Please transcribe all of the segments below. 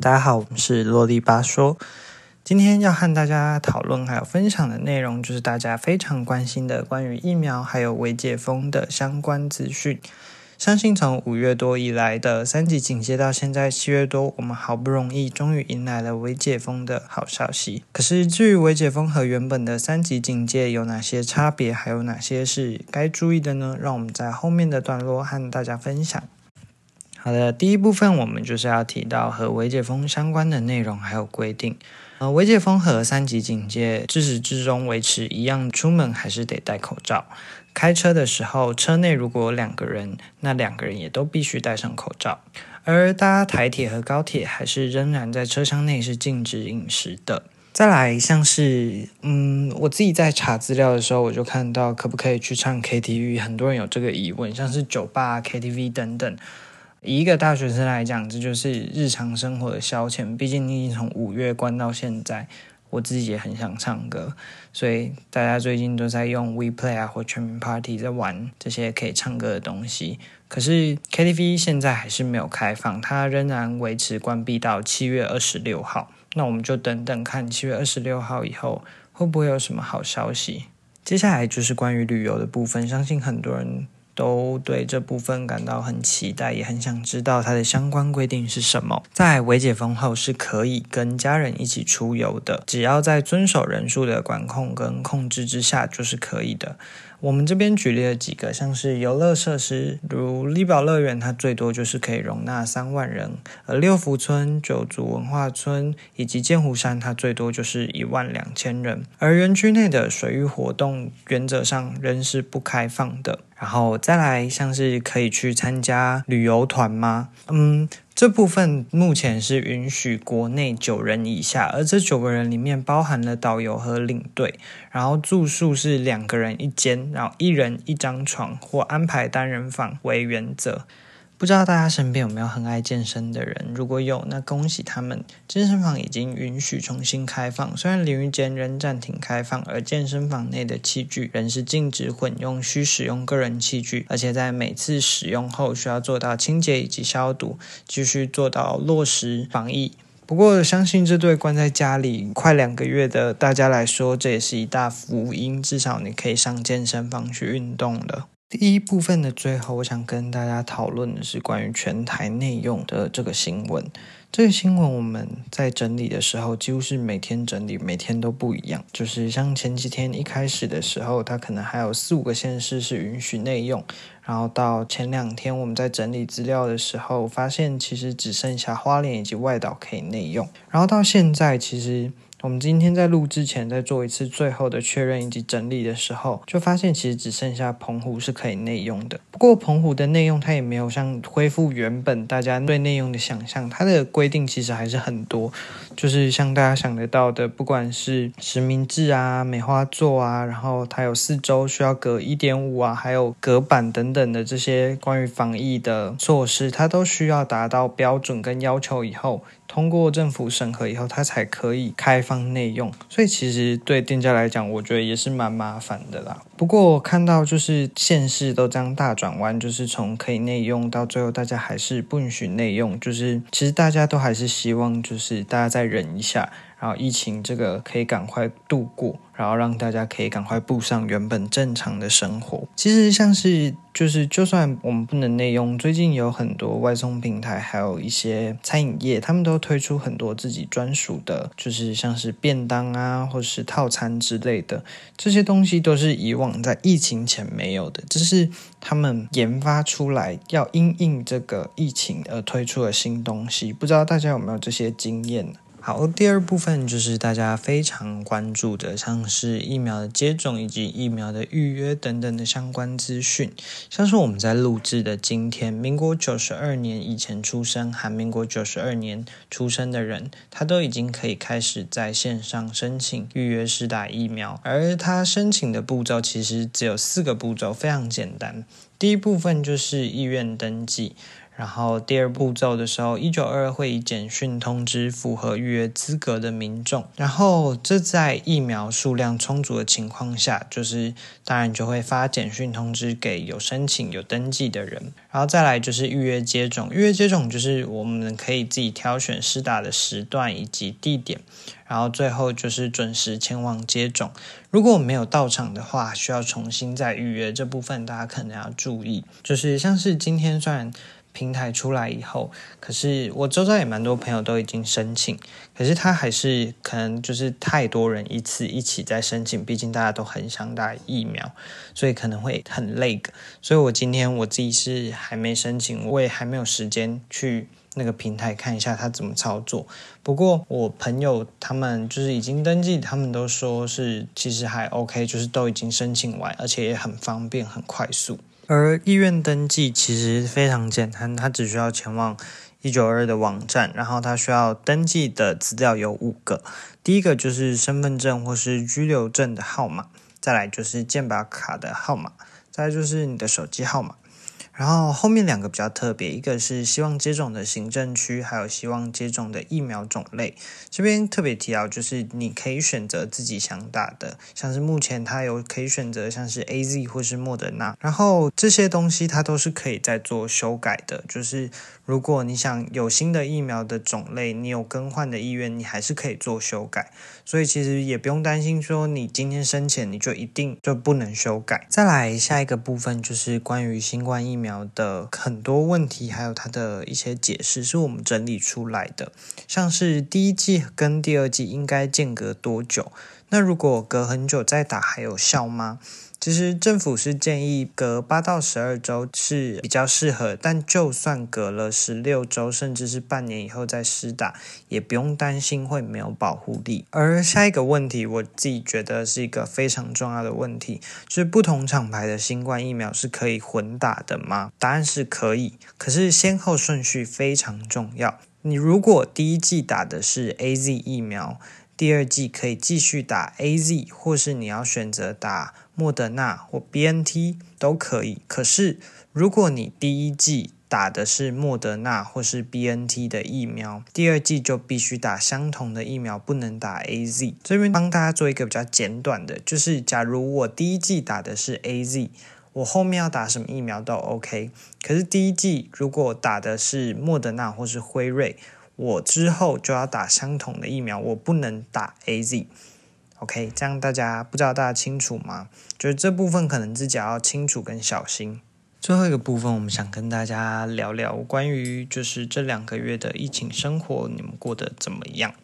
大家好，我们是洛丽巴说。今天要和大家讨论还有分享的内容，就是大家非常关心的关于疫苗还有未解封的相关资讯。相信从五月多以来的三级警戒到现在七月多，我们好不容易终于迎来了微解封的好消息。可是至于微解封和原本的三级警戒有哪些差别，还有哪些是该注意的呢？让我们在后面的段落和大家分享。好的，第一部分我们就是要提到和微解封相关的内容还有规定。呃，微解封和三级警戒自始至终维持一样，出门还是得戴口罩。开车的时候，车内如果有两个人，那两个人也都必须戴上口罩。而搭台铁和高铁，还是仍然在车厢内是禁止饮食的。再来，像是嗯，我自己在查资料的时候，我就看到可不可以去唱 KTV，很多人有这个疑问，像是酒吧、KTV 等等。以一个大学生来讲，这就是日常生活的消遣。毕竟你已经从五月关到现在，我自己也很想唱歌，所以大家最近都在用 WePlay 啊或全民 Party 在玩这些可以唱歌的东西。可是 KTV 现在还是没有开放，它仍然维持关闭到七月二十六号。那我们就等等看七月二十六号以后会不会有什么好消息。接下来就是关于旅游的部分，相信很多人。都对这部分感到很期待，也很想知道它的相关规定是什么。在微解封后是可以跟家人一起出游的，只要在遵守人数的管控跟控制之下，就是可以的。我们这边举例了几个，像是游乐设施，如力宝乐园，它最多就是可以容纳三万人；而六福村、九族文化村以及剑湖山，它最多就是一万两千人。而园区内的水域活动，原则上仍是不开放的。然后再来，像是可以去参加旅游团吗？嗯。这部分目前是允许国内九人以下，而这九个人里面包含了导游和领队，然后住宿是两个人一间，然后一人一张床或安排单人房为原则。不知道大家身边有没有很爱健身的人？如果有，那恭喜他们，健身房已经允许重新开放。虽然淋浴间仍暂停开放，而健身房内的器具仍是禁止混用，需使用个人器具，而且在每次使用后需要做到清洁以及消毒，继续做到落实防疫。不过，相信这对关在家里快两个月的大家来说，这也是一大福音，至少你可以上健身房去运动了。第一部分的最后，我想跟大家讨论的是关于全台内用的这个新闻。这个新闻我们在整理的时候，几乎是每天整理，每天都不一样。就是像前几天一开始的时候，它可能还有四五个县市是允许内用，然后到前两天我们在整理资料的时候，发现其实只剩下花莲以及外岛可以内用，然后到现在其实。我们今天在录之前，在做一次最后的确认以及整理的时候，就发现其实只剩下澎湖是可以内用的。不过澎湖的内用它也没有像恢复原本大家对内用的想象，它的规定其实还是很多，就是像大家想得到的，不管是实名制啊、梅花座啊，然后它有四周需要隔一点五啊，还有隔板等等的这些关于防疫的措施，它都需要达到标准跟要求以后。通过政府审核以后，它才可以开放内用，所以其实对店家来讲，我觉得也是蛮麻烦的啦。不过我看到就是现市都这样大转弯，就是从可以内用到最后大家还是不允许内用，就是其实大家都还是希望就是大家再忍一下。然后疫情这个可以赶快度过，然后让大家可以赶快步上原本正常的生活。其实像是就是，就算我们不能内用，最近有很多外送平台，还有一些餐饮业，他们都推出很多自己专属的，就是像是便当啊，或是套餐之类的。这些东西都是以往在疫情前没有的，这是他们研发出来要因应这个疫情而推出的新东西。不知道大家有没有这些经验？好，第二部分就是大家非常关注的，像是疫苗的接种以及疫苗的预约等等的相关资讯。像是我们在录制的今天，民国九十二年以前出生，含民国九十二年出生的人，他都已经可以开始在线上申请预约施打疫苗。而他申请的步骤其实只有四个步骤，非常简单。第一部分就是意愿登记。然后第二步骤的时候，一九二会以简讯通知符合预约资格的民众。然后这在疫苗数量充足的情况下，就是当然就会发简讯通知给有申请、有登记的人。然后再来就是预约接种，预约接种就是我们可以自己挑选施打的时段以及地点。然后最后就是准时前往接种。如果没有到场的话，需要重新再预约。这部分大家可能要注意，就是像是今天虽然。平台出来以后，可是我周遭也蛮多朋友都已经申请，可是他还是可能就是太多人一次一起在申请，毕竟大家都很想打疫苗，所以可能会很累的。所以我今天我自己是还没申请，我也还没有时间去那个平台看一下他怎么操作。不过我朋友他们就是已经登记，他们都说是其实还 OK，就是都已经申请完，而且也很方便、很快速。而意愿登记其实非常简单，他只需要前往一九二的网站，然后他需要登记的资料有五个，第一个就是身份证或是居留证的号码，再来就是健保卡的号码，再就是你的手机号码。然后后面两个比较特别，一个是希望接种的行政区，还有希望接种的疫苗种类。这边特别提到，就是你可以选择自己想打的，像是目前它有可以选择像是 A Z 或是莫德纳，然后这些东西它都是可以再做修改的。就是如果你想有新的疫苗的种类，你有更换的意愿，你还是可以做修改。所以其实也不用担心说你今天申请你就一定就不能修改。再来下一个部分就是关于新冠疫苗。的很多问题，还有它的一些解释，是我们整理出来的。像是第一季跟第二季应该间隔多久？那如果隔很久再打，还有效吗？其实政府是建议隔八到十二周是比较适合，但就算隔了十六周，甚至是半年以后再施打，也不用担心会没有保护力。而下一个问题，我自己觉得是一个非常重要的问题，就是不同厂牌的新冠疫苗是可以混打的吗？答案是可以，可是先后顺序非常重要。你如果第一季打的是 A Z 疫苗，第二季可以继续打 A Z，或是你要选择打。莫德纳或 B N T 都可以，可是如果你第一季打的是莫德纳或是 B N T 的疫苗，第二季就必须打相同的疫苗，不能打 A Z。这边帮大家做一个比较简短的，就是假如我第一季打的是 A Z，我后面要打什么疫苗都 OK。可是第一季如果打的是莫德纳或是辉瑞，我之后就要打相同的疫苗，我不能打 A Z。OK，这样大家不知道大家清楚吗？就是这部分可能自己要清楚跟小心。最后一个部分，我们想跟大家聊聊关于就是这两个月的疫情生活，你们过得怎么样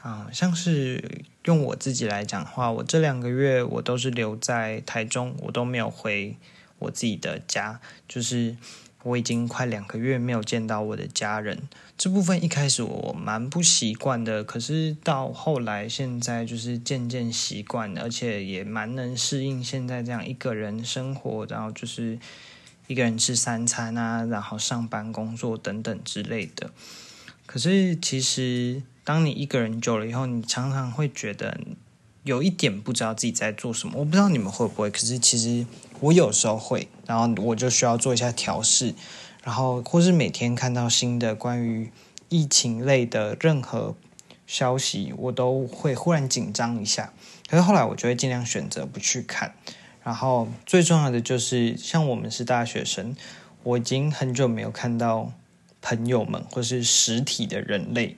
啊？像是用我自己来讲的话，我这两个月我都是留在台中，我都没有回我自己的家，就是。我已经快两个月没有见到我的家人，这部分一开始我蛮不习惯的，可是到后来现在就是渐渐习惯，而且也蛮能适应现在这样一个人生活，然后就是一个人吃三餐啊，然后上班、工作等等之类的。可是其实当你一个人久了以后，你常常会觉得有一点不知道自己在做什么。我不知道你们会不会，可是其实。我有时候会，然后我就需要做一下调试，然后或是每天看到新的关于疫情类的任何消息，我都会忽然紧张一下。可是后来我就会尽量选择不去看。然后最重要的就是，像我们是大学生，我已经很久没有看到朋友们或是实体的人类。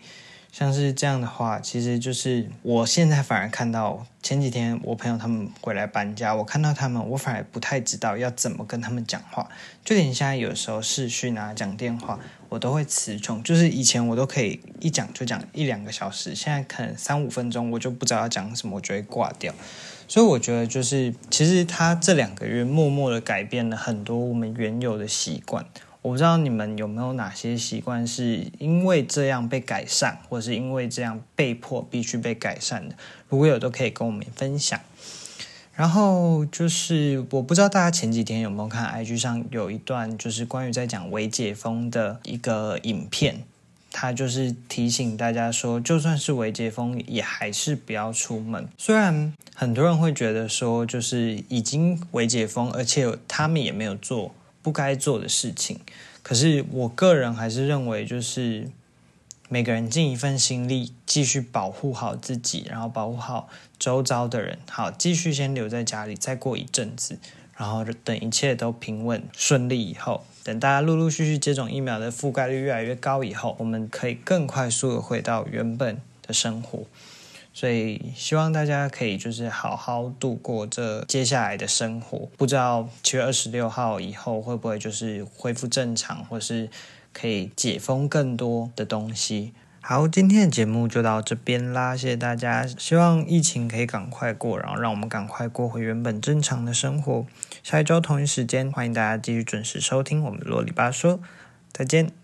像是这样的话，其实就是我现在反而看到前几天我朋友他们回来搬家，我看到他们，我反而不太知道要怎么跟他们讲话。就连现在有时候视讯啊、讲电话，我都会词穷。就是以前我都可以一讲就讲一两个小时，现在可能三五分钟我就不知道要讲什么，我就会挂掉。所以我觉得就是，其实他这两个月默默的改变了很多我们原有的习惯。我不知道你们有没有哪些习惯是因为这样被改善，或是因为这样被迫必须被改善的？如果有，都可以跟我们分享。然后就是我不知道大家前几天有没有看 IG 上有一段就是关于在讲微解封的一个影片，他就是提醒大家说，就算是微解封，也还是不要出门。虽然很多人会觉得说，就是已经微解封，而且他们也没有做。不该做的事情，可是我个人还是认为，就是每个人尽一份心力，继续保护好自己，然后保护好周遭的人，好，继续先留在家里，再过一阵子，然后等一切都平稳顺利以后，等大家陆陆续续接种疫苗的覆盖率越来越高以后，我们可以更快速的回到原本的生活。所以希望大家可以就是好好度过这接下来的生活。不知道七月二十六号以后会不会就是恢复正常，或是可以解封更多的东西。好，今天的节目就到这边啦，谢谢大家。希望疫情可以赶快过，然后让我们赶快过回原本正常的生活。下一周同一时间，欢迎大家继续准时收听我们的啰里吧嗦。再见。